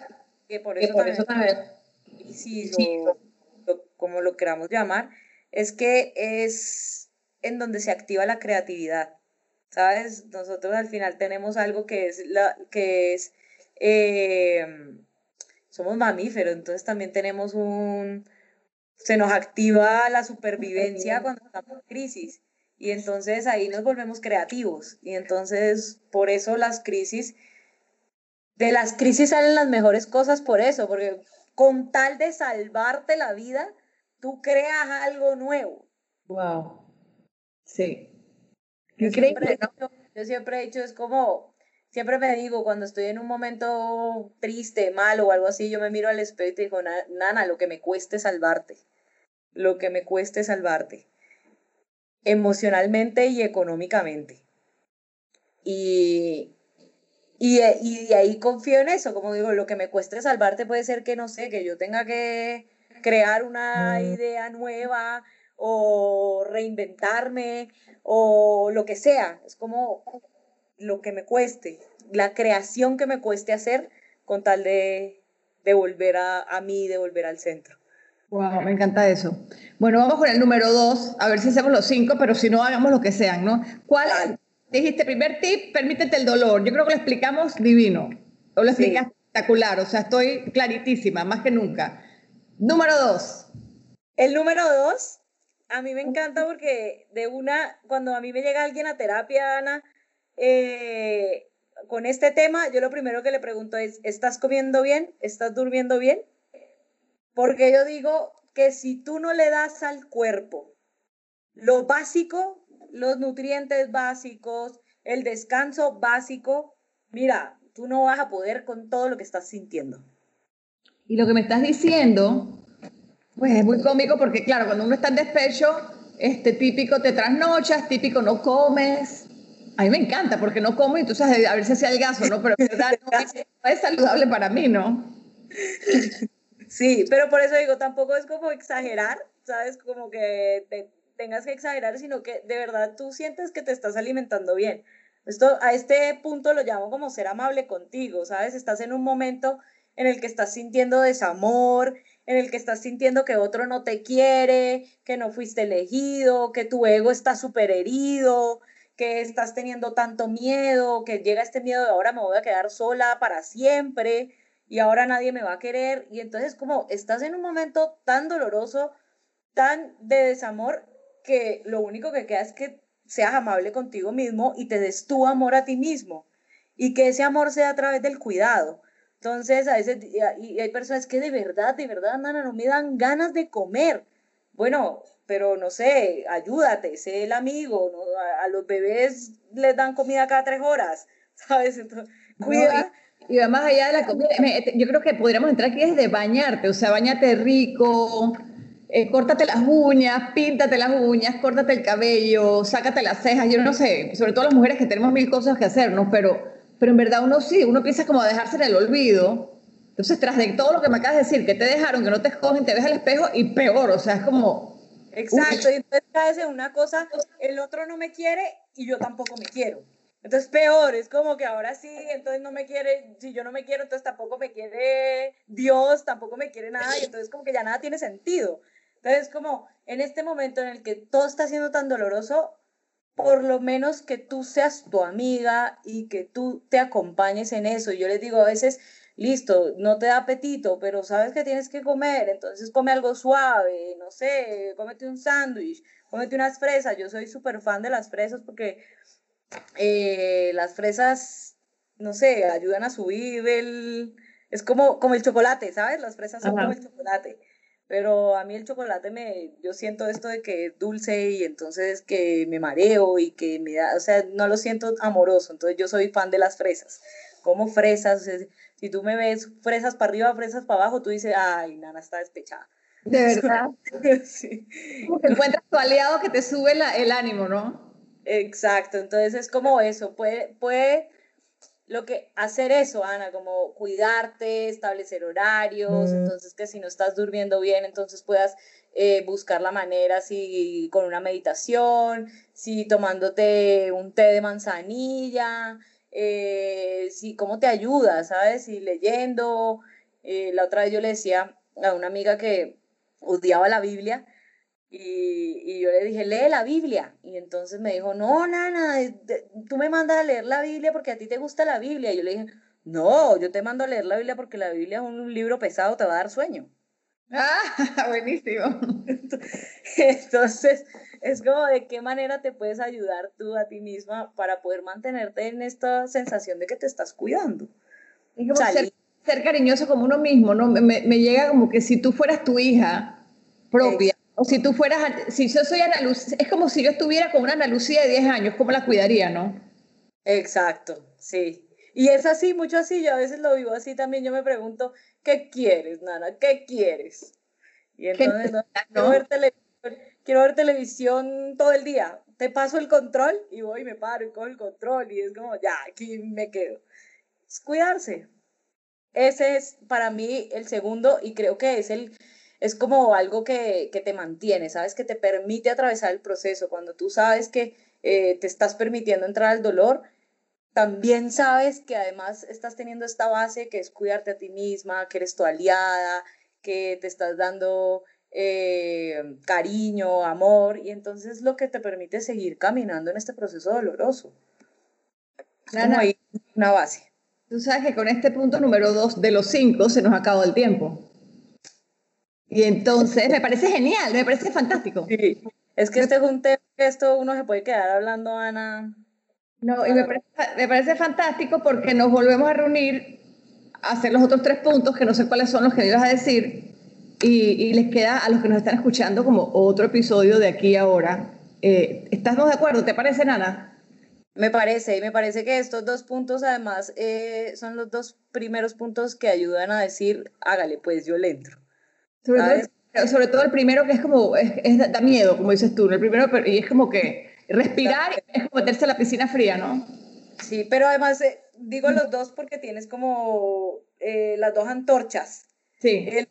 [SPEAKER 2] que por eso, también, sí, como lo queramos llamar, es que es en donde se activa la creatividad. ¿Sabes? Nosotros al final tenemos algo que es la que es eh, somos mamíferos, entonces también tenemos un se nos activa la supervivencia cuando estamos en crisis. Y entonces ahí nos volvemos creativos. Y entonces por eso las crisis, de las crisis salen las mejores cosas por eso, porque con tal de salvarte la vida, tú creas algo nuevo.
[SPEAKER 1] Wow. Sí.
[SPEAKER 2] Yo siempre, yo siempre he dicho, es como, siempre me digo, cuando estoy en un momento triste, malo o algo así, yo me miro al espejo y te digo, Nana, lo que me cueste salvarte, lo que me cueste salvarte emocionalmente y económicamente. Y, y, y, de ahí confío en eso, como digo, lo que me cueste salvarte puede ser que, no sé, que yo tenga que crear una mm. idea nueva o reinventarme o lo que sea, es como lo que me cueste, la creación que me cueste hacer con tal de, de volver a, a mí, de volver al centro.
[SPEAKER 1] Wow, me encanta eso. Bueno, vamos con el número dos, a ver si hacemos los cinco, pero si no, hagamos lo que sean, ¿no? ¿Cuál? Dijiste, primer tip, permítete el dolor. Yo creo que lo explicamos divino. O lo explicas espectacular, o sea, estoy claritísima, más que nunca. Número dos.
[SPEAKER 2] El número dos, a mí me encanta porque de una, cuando a mí me llega alguien a terapia, Ana, eh, con este tema, yo lo primero que le pregunto es, ¿estás comiendo bien? ¿Estás durmiendo bien? Porque yo digo que si tú no le das al cuerpo lo básico, los nutrientes básicos, el descanso básico, mira, tú no vas a poder con todo lo que estás sintiendo.
[SPEAKER 1] Y lo que me estás diciendo, pues es muy cómico porque, claro, cuando uno está en despecho, este típico te trasnochas, típico no comes. A mí me encanta porque no como y tú sabes, a ver si hacía el gaso, ¿no? Pero verdad [laughs] no es, saludable para mí, ¿no?
[SPEAKER 2] Sí, pero por eso digo, tampoco es como exagerar, ¿sabes? Como que te tengas que exagerar, sino que de verdad tú sientes que te estás alimentando bien. Esto, a este punto lo llamo como ser amable contigo, ¿sabes? Estás en un momento en el que estás sintiendo desamor, en el que estás sintiendo que otro no te quiere, que no fuiste elegido, que tu ego está súper herido, que estás teniendo tanto miedo, que llega este miedo de ahora me voy a quedar sola para siempre y ahora nadie me va a querer. Y entonces como estás en un momento tan doloroso, tan de desamor, que lo único que queda es que seas amable contigo mismo y te des tu amor a ti mismo y que ese amor sea a través del cuidado. Entonces, a veces, y hay personas que de verdad, de verdad, nana, no me dan ganas de comer. Bueno, pero no sé, ayúdate, sé el amigo, a, los bebés les dan comida cada tres horas, [laughs] ¿sabes? Entonces, cuida.
[SPEAKER 1] Y, además allá de la comida, yo creo que podríamos entrar aquí desde bañarte, o sea, bañate rico, eh, córtate las uñas, píntate las uñas, córtate el cabello, sácate las cejas, yo no sé, sobre todo las mujeres que tenemos mil cosas que hacer, ¿no? Pero pero en verdad uno sí, uno piensa como a dejarse en el olvido. Entonces, tras de todo lo que me acabas de decir, que te dejaron, que no te escogen, te ves al espejo y peor, o sea, es como...
[SPEAKER 2] Exacto, y entonces caes en una cosa, el otro no me quiere y yo tampoco me quiero. Entonces peor, es como que ahora sí, entonces no me quiere, si yo no me quiero, entonces tampoco me quiere Dios, tampoco me quiere nada, y entonces como que ya nada tiene sentido. Entonces como en este momento en el que todo está siendo tan doloroso, por lo menos que tú seas tu amiga y que tú te acompañes en eso. Yo les digo a veces, listo, no te da apetito, pero sabes que tienes que comer, entonces come algo suave, no sé, cómete un sándwich, cómete unas fresas. Yo soy súper fan de las fresas porque eh, las fresas, no sé, ayudan a subir el... Es como, como el chocolate, ¿sabes? Las fresas son como el chocolate pero a mí el chocolate me, yo siento esto de que es dulce y entonces que me mareo y que me da, o sea, no lo siento amoroso, entonces yo soy fan de las fresas, como fresas, si tú me ves fresas para arriba, fresas para abajo, tú dices, ay, Nana está despechada.
[SPEAKER 1] De verdad. [laughs] sí. Como que encuentras tu aliado que te sube el ánimo, ¿no?
[SPEAKER 2] Exacto, entonces es como eso, puede, puede lo que hacer eso, Ana, como cuidarte, establecer horarios, mm. entonces que si no estás durmiendo bien, entonces puedas eh, buscar la manera, si con una meditación, si tomándote un té de manzanilla, eh, si cómo te ayuda, ¿sabes? Si leyendo. Eh, la otra vez yo le decía a una amiga que odiaba la Biblia, y, yo le dije, lee la Biblia. Y entonces me dijo, no, nana, tú me mandas a leer la Biblia porque a ti te gusta la Biblia. Y yo le dije, no, yo te mando a leer la Biblia porque la Biblia es un libro pesado, te va a dar sueño.
[SPEAKER 1] Ah, [laughs] buenísimo. [laughs]
[SPEAKER 2] Entonces, es como de qué manera te puedes ayudar tú a ti misma para poder mantenerte en esta sensación de que te estás cuidando.
[SPEAKER 1] ser, ser, cariñoso como uno mismo, ¿no? Me, me, llega como que si tú fueras tu hija propia, o si tú fueras, si yo soy Ana Lucía, es como si yo estuviera con una Ana Lucía de 10 años, ¿cómo la cuidaría, no?
[SPEAKER 2] Exacto, sí. Y es así, mucho así, yo a veces lo vivo así también, yo me pregunto, ¿qué quieres, Nana? ¿Qué quieres? Y entonces, no, quiero, ver televisión, quiero ver televisión todo el día, te paso el control y voy, me paro y cojo el control y es como, ya, aquí me quedo. Es cuidarse. Ese es para mí el segundo y creo que es el es como algo que, te mantiene, ¿sabes? Que te permite atravesar el proceso. Cuando tú sabes que eh, te estás permitiendo entrar al dolor, también sabes que además estás teniendo esta base que es cuidarte a ti misma, que eres tu aliada, que te estás dando eh, cariño, amor, y entonces lo que te permite seguir caminando en este proceso doloroso.
[SPEAKER 1] Como una base. Tú sabes que con este punto número dos de los cinco se nos acabó el tiempo. Y entonces me parece genial, me parece fantástico.
[SPEAKER 2] Sí, es que este es un tema que esto uno se puede quedar hablando, Ana.
[SPEAKER 1] No, y me parece, me parece fantástico porque nos volvemos a reunir, a hacer los otros tres puntos, que no sé cuáles son los que ibas a decir, y, y, les queda a los que nos están escuchando como otro episodio de aquí ahora. Eh, ¿Estamos de acuerdo? ¿Te parece, Nana?
[SPEAKER 2] Me parece, y me parece que estos dos puntos además eh, son los dos primeros puntos que ayudan a decir, hágale, pues yo le entro.
[SPEAKER 1] Sobre todo, sobre todo, el primero que es como, es, da miedo, como dices tú, el primero, y es como que Respirar es como meterse a la piscina fría, ¿no?
[SPEAKER 2] Sí, pero además eh, digo los dos porque tienes como eh, las dos antorchas.
[SPEAKER 1] Sí.
[SPEAKER 2] El,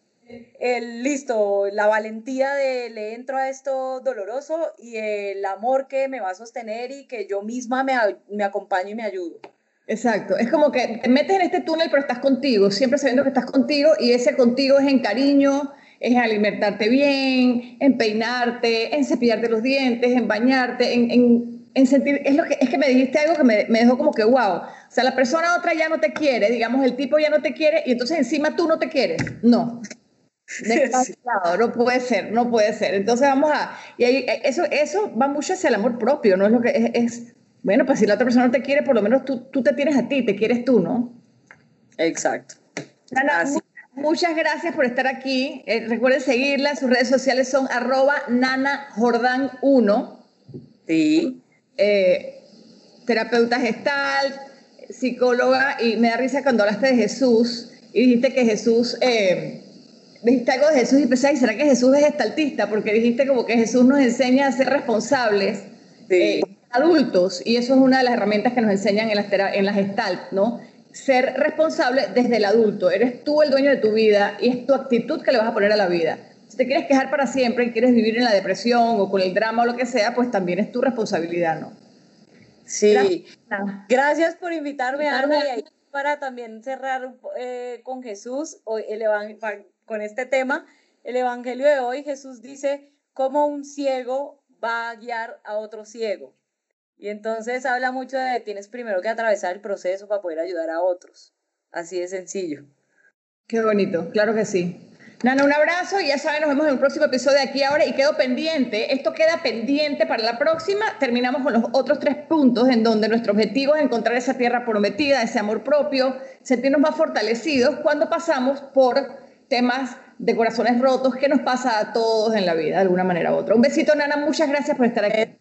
[SPEAKER 2] el, listo, la valentía de le entro a esto doloroso y el amor que me va a sostener y que yo misma me, me acompaño y me ayudo.
[SPEAKER 1] Exacto, es como que te metes en este túnel pero estás contigo, siempre sabiendo que estás contigo y ese contigo es en cariño, es en alimentarte bien, en peinarte, en cepillarte los dientes, en bañarte, en, en, en sentir, es, lo que, es que me dijiste algo que me, me, dejó como que wow, o sea, la persona otra ya no te quiere, digamos, el tipo ya no te quiere y entonces encima tú no te quieres, no. Descansado, [laughs] no puede ser, no puede ser. Entonces vamos a, y ahí, eso, eso va mucho hacia el amor propio, ¿no? Es lo que es, es bueno, pues si la otra persona no te quiere, por lo menos tú, tú te tienes a ti, te quieres tú, ¿no?
[SPEAKER 2] Exacto.
[SPEAKER 1] Nana, muchas gracias por estar aquí. Eh, recuerden seguirla, sus redes sociales son arroba nanajordan1.
[SPEAKER 2] Sí.
[SPEAKER 1] Eh, terapeuta gestal, psicóloga, y me da risa cuando hablaste de Jesús y dijiste que Jesús... Eh, dijiste algo de Jesús y pensé, ¿será que Jesús es gestaltista? Porque dijiste como que Jesús nos enseña a ser responsables.
[SPEAKER 2] Sí.
[SPEAKER 1] Eh, adultos, y eso es una de las herramientas que nos enseñan en las, en las Gestalt, ¿no? Ser responsable desde el adulto. Eres tú el dueño de tu vida y es tu actitud que le vas a poner a la vida. Si te quieres quejar para siempre y quieres vivir en la depresión o con el drama o lo que sea, pues también es tu responsabilidad, ¿no?
[SPEAKER 2] Sí. Gracias, Gracias por invitarme, Ana, y ahí para también cerrar eh, con Jesús, el con este tema, el Evangelio de hoy, Jesús dice, como un ciego va a guiar a otro ciego. Y entonces habla mucho de tienes primero que atravesar el proceso para poder ayudar a otros. Así de sencillo.
[SPEAKER 1] Qué bonito, claro que sí. Nana, un abrazo y ya saben, nos vemos en el próximo episodio de aquí ahora y quedo pendiente, esto queda pendiente para la próxima, terminamos con los otros tres puntos en donde nuestro objetivo es encontrar esa tierra prometida, ese amor propio, sentirnos más fortalecidos cuando pasamos por temas de corazones rotos que nos pasa a todos en la vida de alguna manera u otra. Un besito, Nana, muchas gracias por estar aquí.